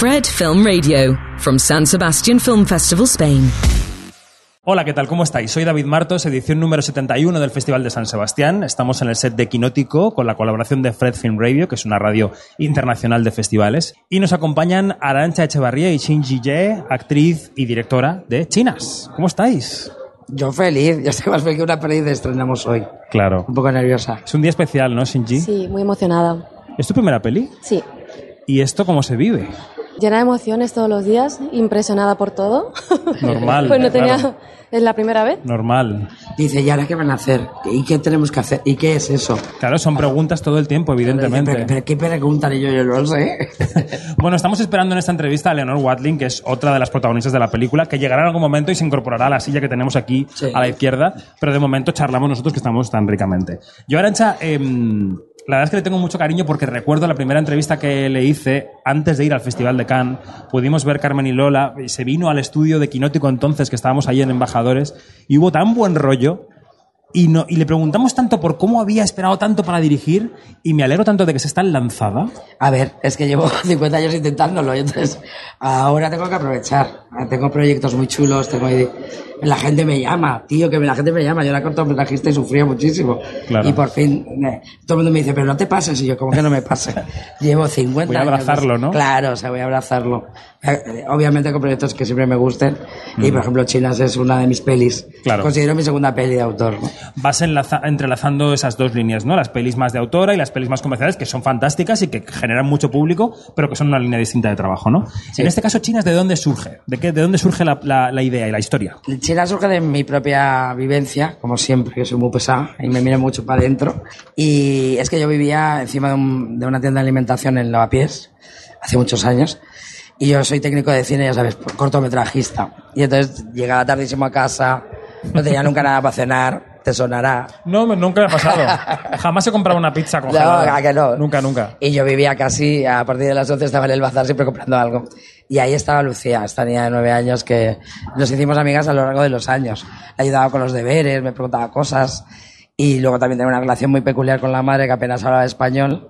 Fred Film Radio, from San Sebastian Film Festival, Spain. Hola, ¿qué tal? ¿Cómo estáis? Soy David Martos, edición número 71 del Festival de San Sebastián. Estamos en el set de Quinótico con la colaboración de Fred Film Radio, que es una radio internacional de festivales. Y nos acompañan Arancha Echevarría y Shinji Ye, actriz y directora de Chinas. ¿Cómo estáis? Yo feliz, ya estoy más feliz que una peli de estrenamos hoy. Claro. Un poco nerviosa. Es un día especial, ¿no, Shinji? Sí, muy emocionada. ¿Es tu primera peli? Sí. ¿Y esto cómo se vive? Llena de emociones todos los días, impresionada por todo. Normal. pues no tenía. claro. Es la primera vez. Normal. Dice, ¿y ahora qué van a hacer? ¿Y qué tenemos que hacer? ¿Y qué es eso? Claro, son preguntas todo el tiempo, evidentemente. Pero, pero ¿qué preguntan? Y yo, yo no lo sé. Bueno, estamos esperando en esta entrevista a Leonor Watling, que es otra de las protagonistas de la película, que llegará en algún momento y se incorporará a la silla que tenemos aquí Sí. a la izquierda, pero de momento charlamos nosotros que estamos tan ricamente. Yo, Arancha, em, la verdad es que le tengo mucho cariño porque recuerdo la primera entrevista que le hice antes de ir al Festival de Cannes. Pudimos ver Carmen y Lola, se vino al estudio de Quinótico entonces, que estábamos ahí en Embajadores, y hubo tan buen rollo y, no, y le preguntamos tanto por cómo había esperado tanto para dirigir y me alegro tanto de que se está lanzada. A ver, es que llevo 50 años intentándolo y entonces ahora tengo que aprovechar. Tengo proyectos muy chulos, tengo la gente me llama, tío, que la gente me llama. Yo era cortometrajista y sufría muchísimo. Claro. Y por fin, eh, todo el mundo me dice, pero no te pases. Y yo, ¿cómo que no me pase? Llevo 50 Voy a años. abrazarlo, ¿no? Claro, o sea, voy a abrazarlo. Eh, Obviamente con proyectos que siempre me gusten. Y Mm. por ejemplo, Chinas es una de mis pelis. Claro. Considero mi segunda peli de autor. ¿no? Vas enlaza- entrelazando esas dos líneas, ¿no? Las pelis más de autora y las pelis más comerciales, que son fantásticas y que generan mucho público, pero que son una línea distinta de trabajo, ¿no? En este caso, Chinas, ¿de dónde surge? ¿De, qué, de dónde surge la, la- la idea y la historia? China surge de mi propia vivencia, como siempre, que soy muy pesada y me miro mucho para adentro. Y es que yo vivía encima de, un- de una tienda de alimentación en Lavapiés, hace muchos años. Y yo soy técnico de cine, ya sabes, cortometrajista. Y entonces llegaba tardísimo a casa, no tenía nunca nada para cenar, te sonará. No, nunca me ha pasado. Jamás he comprado una pizza No, congelada. ¿a que no? Nunca, nunca. Y yo vivía casi, a partir de las 11 estaba en el bazar siempre comprando algo. Y ahí estaba Lucía, esta niña de nueve años que nos hicimos amigas a lo largo de los años. Ayudaba con los deberes, me preguntaba cosas. Y luego también tenía una relación muy peculiar con la madre que apenas hablaba español.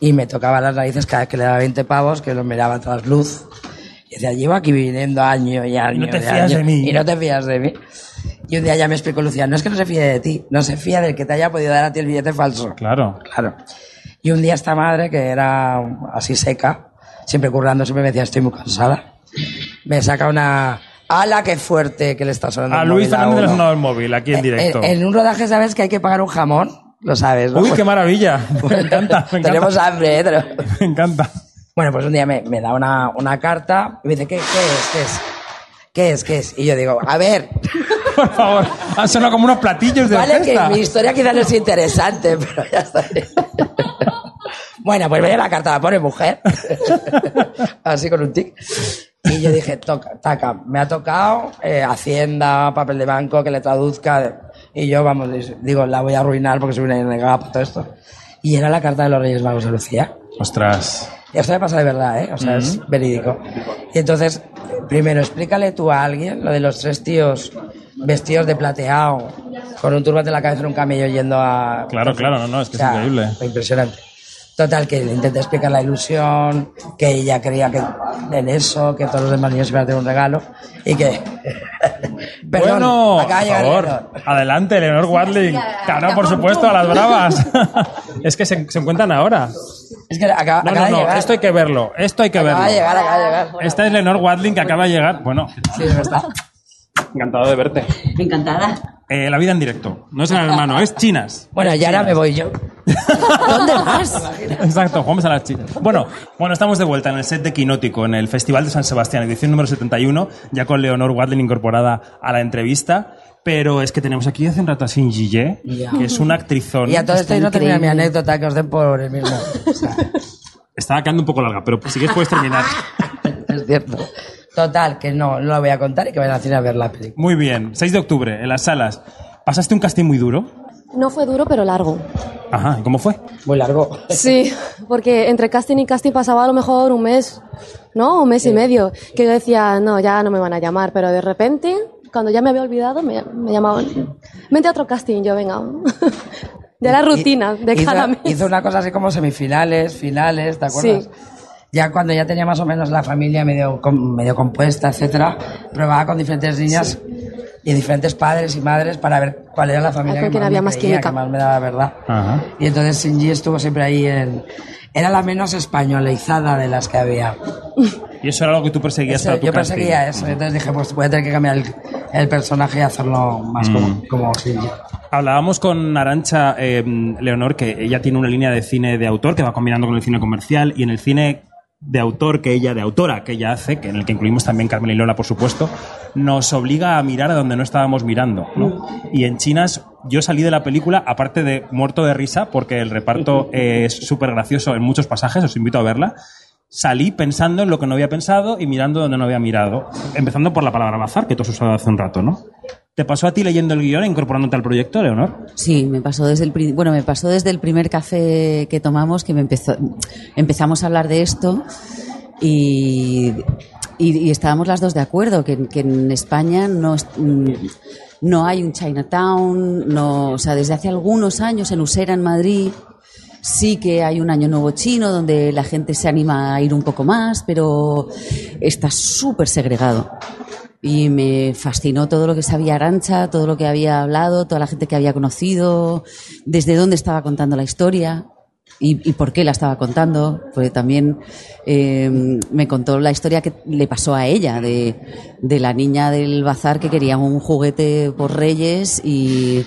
Y me tocaba las narices cada vez que le daba 20 pavos, que los miraba tras luz. Y decía, llevo aquí viviendo año y año. no te y fías año, de mí. Y no te fías de mí. Y un día ya me explicó Lucía, no es que no se fíe de ti, no se fía del que te haya podido dar a ti el billete falso. Claro. Claro. Y un día esta madre, que era así seca, siempre currando, siempre me decía, estoy muy cansada, me saca una... ¡Hala, qué fuerte que le está sonando A el Luis a Fernández le ha sonado el móvil, aquí en directo. En, en un rodaje sabes que hay que pagar un jamón, lo sabes, ¿no? Uy, qué maravilla. Me encanta, me encanta. Tenemos hambre, ¿eh? Tenemos- Me encanta. Bueno, pues un día me, me da una, una carta y me dice, ¿qué, qué es? ¿Qué es? ¿Qué es? ¿Qué es? Y yo digo, a ver, Por favor, han sonado como unos platillos de Vale, que orquesta. mi historia quizás no es interesante, pero ya está. bueno, pues ve la carta, la pone mujer. Así con un tic. Y yo dije, toca, taca, me ha tocado eh, Hacienda, papel de banco, que le traduzca. Y yo, vamos, digo, la voy a arruinar porque soy una negada todo esto. Y era la carta de los Reyes Magos de Lucía. Ostras. Y esto me pasa de verdad, ¿eh? O sea, es verídico. Y entonces, primero, explícale tú a alguien lo de los tres tíos vestidos de plateado, con un turbante en la cabeza en un camello yendo a... Claro, claro, no, no, es que O sea, es increíble. Impresionante. Total, que le intenté explicar la ilusión, que ella creía que en eso, que todos los demás niños iban a tener un regalo, y que... Perdón, bueno, acaba de por favor, Leonor. adelante, Leonor Watling. Claro, por supuesto, a las bravas. es que se, se encuentran ahora. Es que acaba, No, acaba no, de no, llegar. esto hay que verlo, esto hay que acaba verlo. de llegar, acaba de llegar. Esta es Leonor Watling que acaba de llegar. Bueno, Sí, es verdad. Encantado de verte. Encantada. Eh, la vida en directo. No es el hermano, es chinas. Bueno, y ahora me voy yo. ¿Dónde vas? Exacto, jugamos a las chinas. Bueno, bueno, estamos de vuelta en el set de Quinótico, en el Festival de San Sebastián, edición número 71, ya con Leonor Watling incorporada a la entrevista. Pero es que tenemos aquí hace un rato a Shinji Ye, Ya. que es una actrizón. Y a todo esto no termina mi anécdota que os den por el mismo. O sea, Estaba quedando un poco larga, pero si quieres puedes terminar. es cierto. Total, que no, no lo voy a contar y que vayan al cine a ver la película. Muy bien, 6 de octubre, en las salas. ¿Pasaste un casting muy duro? No fue duro, pero largo. Ajá, ¿y cómo fue? Muy largo. Sí, porque entre casting y casting pasaba a lo mejor un mes, ¿no? Un mes y medio. Que yo decía, no, ya no me van a llamar, pero de repente, cuando ya me había olvidado, me, me llamaban. Vente a otro casting, yo venga. De la rutina de hizo, cada mes. Hizo una cosa así como semifinales, finales, ¿te acuerdas? Sí. Ya cuando ya tenía más o menos la familia medio, medio compuesta, etcétera, probaba con diferentes niñas y diferentes padres y madres para ver cuál era la familia que quién más, había me más creía, que más me daba verdad. Ajá. Y entonces Shinji estuvo siempre ahí en... Era la menos españolizada de las que había. Y eso era lo que tú perseguías Eso, para tu yo perseguía eso, entonces dije, pues voy a tener que cambiar el, el personaje y hacerlo más Mm. como, como Shinji. Hablábamos con Arancha eh, Leonor que ella tiene una línea de cine de autor que va combinando con el cine comercial y en el cine de autor que ella, de autora que ella hace, que en el que incluimos también Carmen y Lola, por supuesto, nos obliga a mirar a donde no estábamos mirando. ¿no? Y en Chinas yo salí de la película, aparte de muerto de risa, porque el reparto es súper gracioso en muchos pasajes, os invito a verla. Salí pensando en lo que no había pensado y mirando donde no había mirado. Empezando por la palabra bazar, que tú has usado hace un rato, ¿no? ¿Te pasó a ti leyendo el guion e incorporándote al proyecto, Leonor? Sí, me pasó desde el bueno, me pasó desde el primer café que tomamos que me empezó empezamos a hablar de esto y, y, estábamos las dos de acuerdo que, que en España no mm, no hay un Chinatown, no, o sea, desde hace algunos años en Usera en Madrid sí que hay un año nuevo chino donde la gente se anima a ir un poco más, pero está súper segregado. Y me fascinó todo lo que sabía Arancha, todo lo que había hablado, toda la gente que había conocido, desde dónde estaba contando la historia y, por qué la estaba contando. Porque también eh, me contó la historia que le pasó a ella, de, de la niña del bazar que quería un juguete por Reyes y,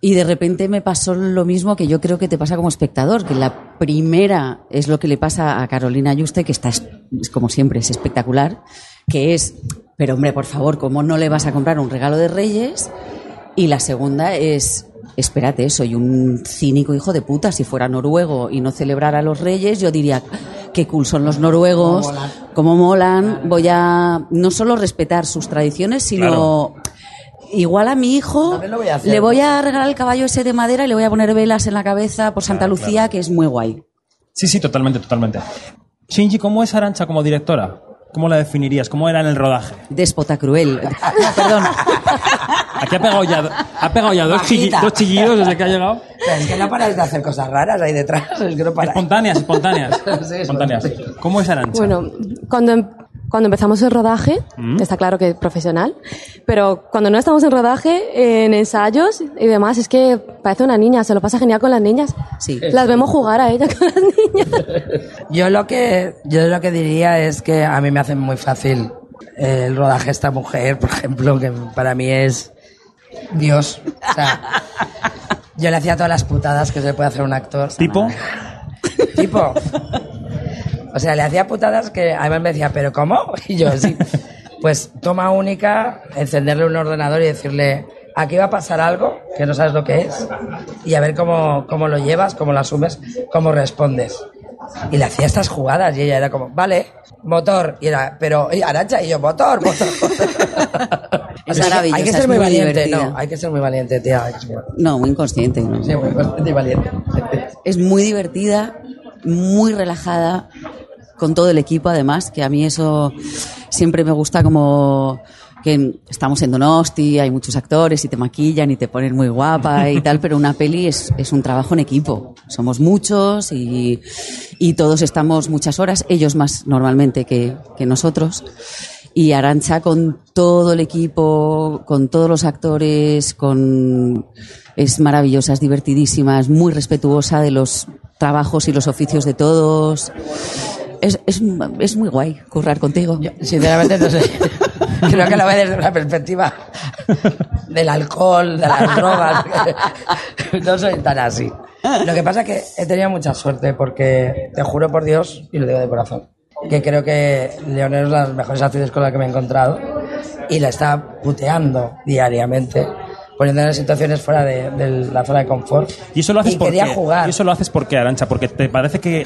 y de repente me pasó lo mismo que yo creo que te pasa como espectador, que la primera es lo que le pasa a Carolina Yuste, que está, es- es como siempre, es espectacular, que es, pero hombre, por favor, ¿cómo no le vas a comprar un regalo de Reyes? Y la segunda es, espérate, soy un cínico hijo de puta, si fuera noruego y no celebrara los Reyes, yo diría, qué cool son los noruegos, Cómo molan. cómo molan, voy a no solo respetar sus tradiciones, sino... Igual a mi hijo También lo voy a hacer. le voy a regalar el caballo ese de madera y le voy a poner velas en la cabeza por Santa Lucía, que es muy guay. Sí, sí, totalmente, totalmente. Shinji, ¿cómo es Arancha como directora? ¿Cómo la definirías? ¿Cómo era en el rodaje? Déspota cruel. No, perdón. Aquí ha pegado ya, ha pegado ya dos, dos chillidos desde que ha llegado. Pero es que no paráis de hacer cosas raras ahí detrás, es que no. Espontáneas, espontáneas. Sí, espontáneas. ¿Cómo es Arancha? Bueno, cuando, em- cuando empezamos el rodaje, Mm. está claro que profesional, pero cuando no estamos en rodaje, en ensayos y demás, es que parece una niña, se lo pasa genial con las niñas. Sí. Las vemos jugar a ella con las niñas. Yo lo que yo lo que diría es que a mí me hace muy fácil el rodaje esta mujer, por ejemplo, que para mí es Dios. O sea, yo le hacía todas las putadas que se puede hacer un actor. ¿Tipo? Tipo. O sea, le hacía putadas que además me decía, ¿pero cómo? Y yo, sí. Pues toma única, encenderle un ordenador y decirle, aquí va a pasar algo que no sabes lo que es, y a ver cómo, cómo lo llevas, cómo lo asumes, cómo respondes. Y le hacía estas jugadas y ella era como, vale, motor. Y era, pero, y Arancha, y yo, motor, motor. Es Hay que ser muy, muy valiente, divertida. no, hay que ser muy valiente, tía. No, muy inconsciente. ¿no? Sí, muy valiente y valiente. Es muy divertida, muy relajada, con todo el equipo además, que a mí eso siempre me gusta como que estamos en Donosti, hay muchos actores y te maquillan y te ponen muy guapa y tal, pero una peli es, es un trabajo en equipo. Somos muchos y, y todos estamos muchas horas, ellos más normalmente que, que nosotros. Y Arancha con todo el equipo, con todos los actores, con es maravillosa, es divertidísima, es muy respetuosa de los trabajos y los oficios de todos. Es, es, es muy guay currar contigo. Sinceramente no sé. Creo que lo ve desde una perspectiva del alcohol, de las drogas. No soy tan así. Lo que pasa es que he tenido mucha suerte porque te juro por Dios, y lo digo de corazón, que creo que Leonel es una de las mejores actrices con la que me he encontrado y la está puteando diariamente, poniéndola en situaciones fuera de, de la zona de confort. Y eso lo haces y porque quería jugar. y eso lo haces porque Arancha, porque te parece que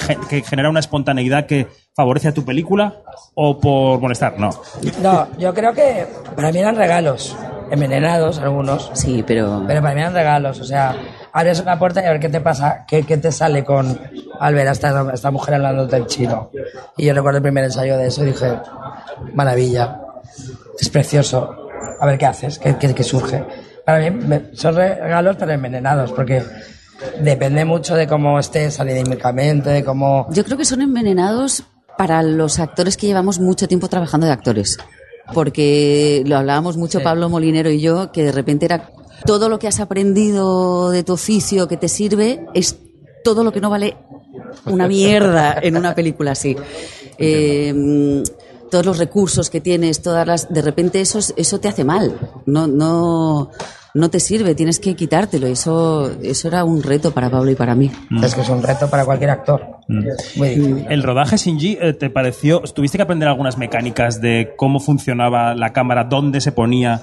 genera una espontaneidad que favorece a tu película o por molestar, no. No, yo creo que para mí eran regalos, envenenados algunos, Sí, pero, Pero para mí eran regalos, o sea, abres una puerta y a ver qué te pasa, qué, qué te sale con al ver a esta, esta mujer hablando del chino. Y yo recuerdo el primer ensayo de eso y dije, maravilla, es precioso, a ver qué haces, qué, qué- qué surge. Para mí me- son regalos pero envenenados, porque Depende mucho de cómo estés anímicamente, de cómo... Yo creo que son envenenados para los actores que llevamos mucho tiempo trabajando de actores. Porque lo hablábamos mucho Sí. Pablo Molinero y yo, que de repente era todo lo que has aprendido de tu oficio que te sirve es todo lo que no vale una mierda en una película así. Eh, todos los recursos que tienes, todas las, de repente eso, es- eso te hace mal. No, no, no te sirve, tienes que quitártelo. Eso, eso era un reto para Pablo y para mí. Es que es un reto para cualquier actor. Muy difícil. El rodaje Shinji, eh, ¿te pareció? ¿Tuviste que aprender algunas mecánicas de cómo funcionaba la cámara, dónde se ponía,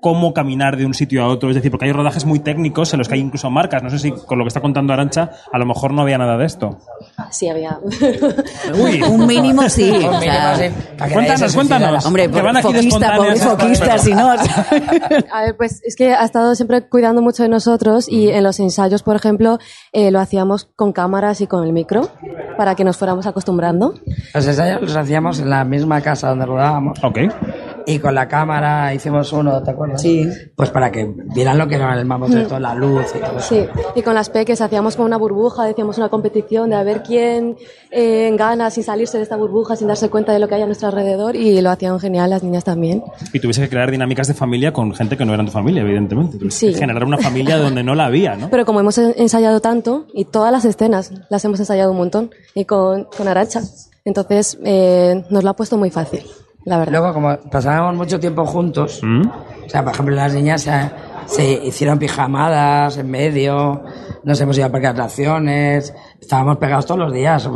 cómo caminar de un sitio a otro? Es decir, porque hay rodajes muy técnicos en los que hay incluso marcas. No sé si con lo que está contando Arancha, a lo mejor no había nada de esto. Sí, había. Uy, Un mínimo sí. Un mínimo, sí, Cuéntanos, cuéntanos. Hombre, Que van aquí foquista, pobre foquista, si no. A ver, pues es que ha estado siempre cuidando mucho de nosotros y en los ensayos, por ejemplo, eh, lo hacíamos con cámaras y con el micro para que nos fuéramos acostumbrando. Los ensayos los hacíamos en la misma casa donde rodábamos. Ok. Y con la cámara hicimos uno, ¿te acuerdas? Sí. Pues para que vieran lo que era el mamotreto, la luz y todo eso. Sí, y con las peques hacíamos como una burbuja, decíamos una competición de a ver quién eh, gana sin salirse de esta burbuja, sin darse cuenta de lo que hay a nuestro alrededor y lo hacían genial las niñas también. Y tuviese que crear dinámicas de familia con gente que no eran tu familia, evidentemente. Tuviste Sí. que Generar una familia donde no la había, ¿no? Pero como hemos ensayado tanto y todas las escenas las hemos ensayado un montón y con, con Arancha, entonces eh, nos lo ha puesto muy fácil, la verdad. Luego, como pasábamos mucho tiempo juntos, ¿Mm? o sea, por ejemplo, las niñas se, se hicieron pijamadas en medio, nos hemos ido a parque de atracciones, estábamos pegados todos los días.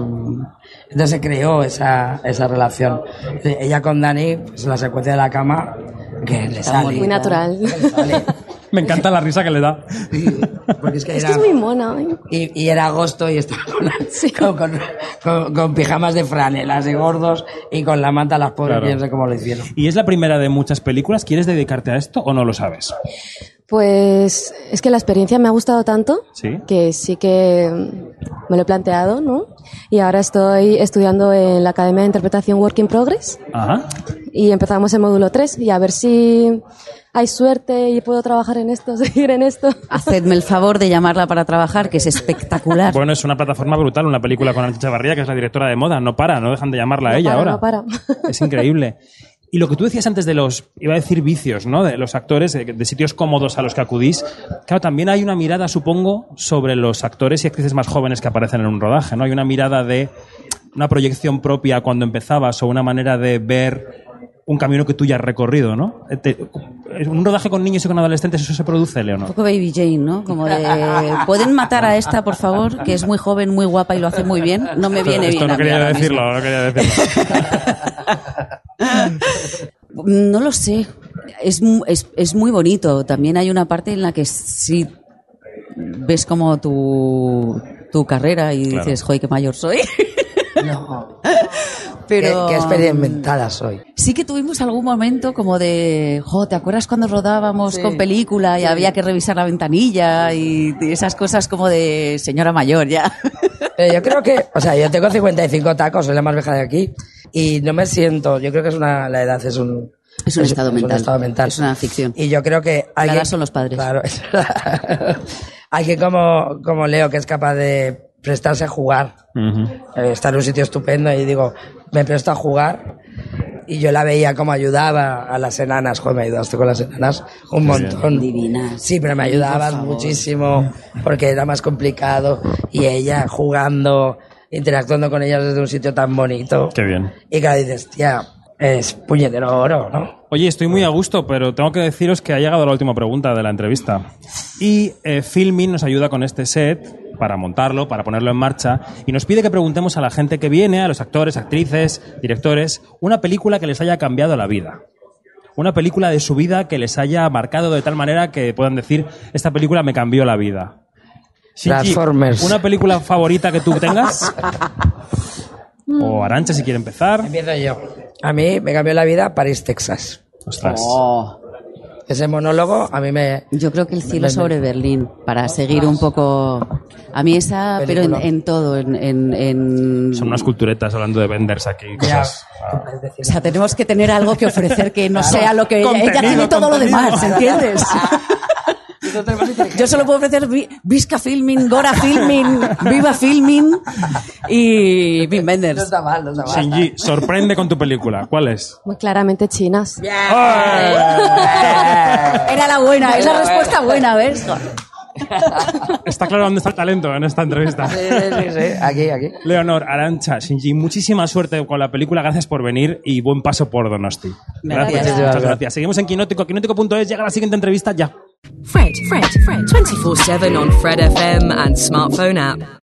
Entonces se creó esa, esa relación. Ella con Dani, pues la secuencia de la cama, que le sale. muy natural. Le sale. Me encanta la risa que le da. Sí, porque es que Es era, que es muy mona. ¿eh? y, y era agosto y estaba con, con, con- con pijamas de franelas y gordos y con la manta a las pobres, Claro. yo no sé cómo lo hicieron. ¿Y es la primera de muchas películas? ¿Quieres dedicarte a esto o no lo sabes? Pues es que la experiencia me ha gustado tanto Sí. que sí que mm, me lo he planteado, ¿no? Y ahora estoy estudiando en la Academia de Interpretación Work in Progress Ajá. y empezamos el módulo 3 y a ver si hay suerte y puedo trabajar en esto, seguir en esto. Hacedme el favor de llamarla para trabajar, que es espectacular. Bueno, es una plataforma brutal, una película con Arantxa Chavarría, que es la directora de moda. No para, no dejan de llamarla a No ella para, ahora. no para. Es increíble. Y lo que tú decías antes de los, iba a decir vicios, ¿no? De los actores, de, de sitios cómodos a los que acudís. Claro, también hay una mirada, supongo, sobre los actores y actrices más jóvenes que aparecen en un rodaje, ¿no? Hay una mirada de una proyección propia cuando empezabas o una manera de ver un camino que tú ya has recorrido, ¿no? Eh, en un rodaje con niños y con adolescentes, ¿eso se produce, Un Leonor? poco Baby Jane, ¿no? Como de, ¿pueden matar a esta, por favor? Que es muy joven, muy guapa y lo hace muy bien. No me viene Esto bien. no quería decirlo, no quería decirlo. No lo sé. Es, mu- es, es muy bonito. También hay una parte en la que sí ves como tu, tu carrera y Claro. dices, joder, qué mayor soy. No. Pero Qué, qué experimentada soy. sí que tuvimos algún momento como de, jo, ¿te acuerdas cuando rodábamos con película y había que revisar la ventanilla y esas cosas como de señora mayor ya? Pero yo creo que, o sea, yo tengo 55 tacos, soy la más vieja de aquí, y no me siento, yo creo que es una, la edad es un... Es un estado mental. estado mental. Es una ficción. Y yo creo que... hay La que- edad son los padres. Claro. es verdad. hay que como, como Leo, que es capaz de prestarse a jugar, Ujú. eh, estar en un sitio estupendo y digo, me presto a jugar. Y yo la veía como ayudaba a las enanas, joder, me ayudaste con las enanas un montón. Divinas. Sí, pero me ayudabas muchísimo porque era más complicado y ella jugando, interactuando con ellas desde un sitio tan bonito. Qué bien. Y claro, dices, tía, es puñetero oro, ¿no? Oye, estoy muy a gusto, pero tengo que deciros que ha llegado la última pregunta de la entrevista. Y eh, Filmin nos ayuda con este set para montarlo, para ponerlo en marcha, y nos pide que preguntemos a la gente que viene, a los actores, actrices, directores, una película que les haya cambiado la vida. Una película de su vida que les haya marcado de tal manera que puedan decir, esta película me cambió la vida. Shinji, Transformers. ¿Una película favorita que tú tengas? o Arancha, si quiere empezar. Empiezo yo. A mí me cambió la vida París, Texas. Ostras. Oh. Ese monólogo a mí me... Yo creo que el cielo Me- me- sobre Berlín, para seguir un poco... A mí esa, pero en, Película. en todo, en... en- en- Son unas culturetas hablando de venders aquí. Ya, Cosas. O sea, tenemos que tener algo que ofrecer que no sea lo que ella... Ella tiene todo lo contenido. demás, ¿entiendes? Yo solo puedo ofrecer Vi- Visca Filming, Gora Filming, Viva Filming y Wim No Wenders. está mal, no está mal. Shinji, sorprende con tu película. ¿Cuál es? Muy claramente chinas. Era la buena, es la respuesta buena, ¿ves? Está claro dónde está el talento en esta entrevista. Sí, sí, sí. Aquí, aquí. Leonor, Arancha, Shinji, muchísima suerte con la película. Gracias por venir y buen paso por Donosti. Gracias. Gracias. Muchas gracias. Seguimos en Quinótico. Quinótico.es. Llega la siguiente entrevista ya. Fred, Fred, Fred, 24 7 on Fred FM and smartphone app.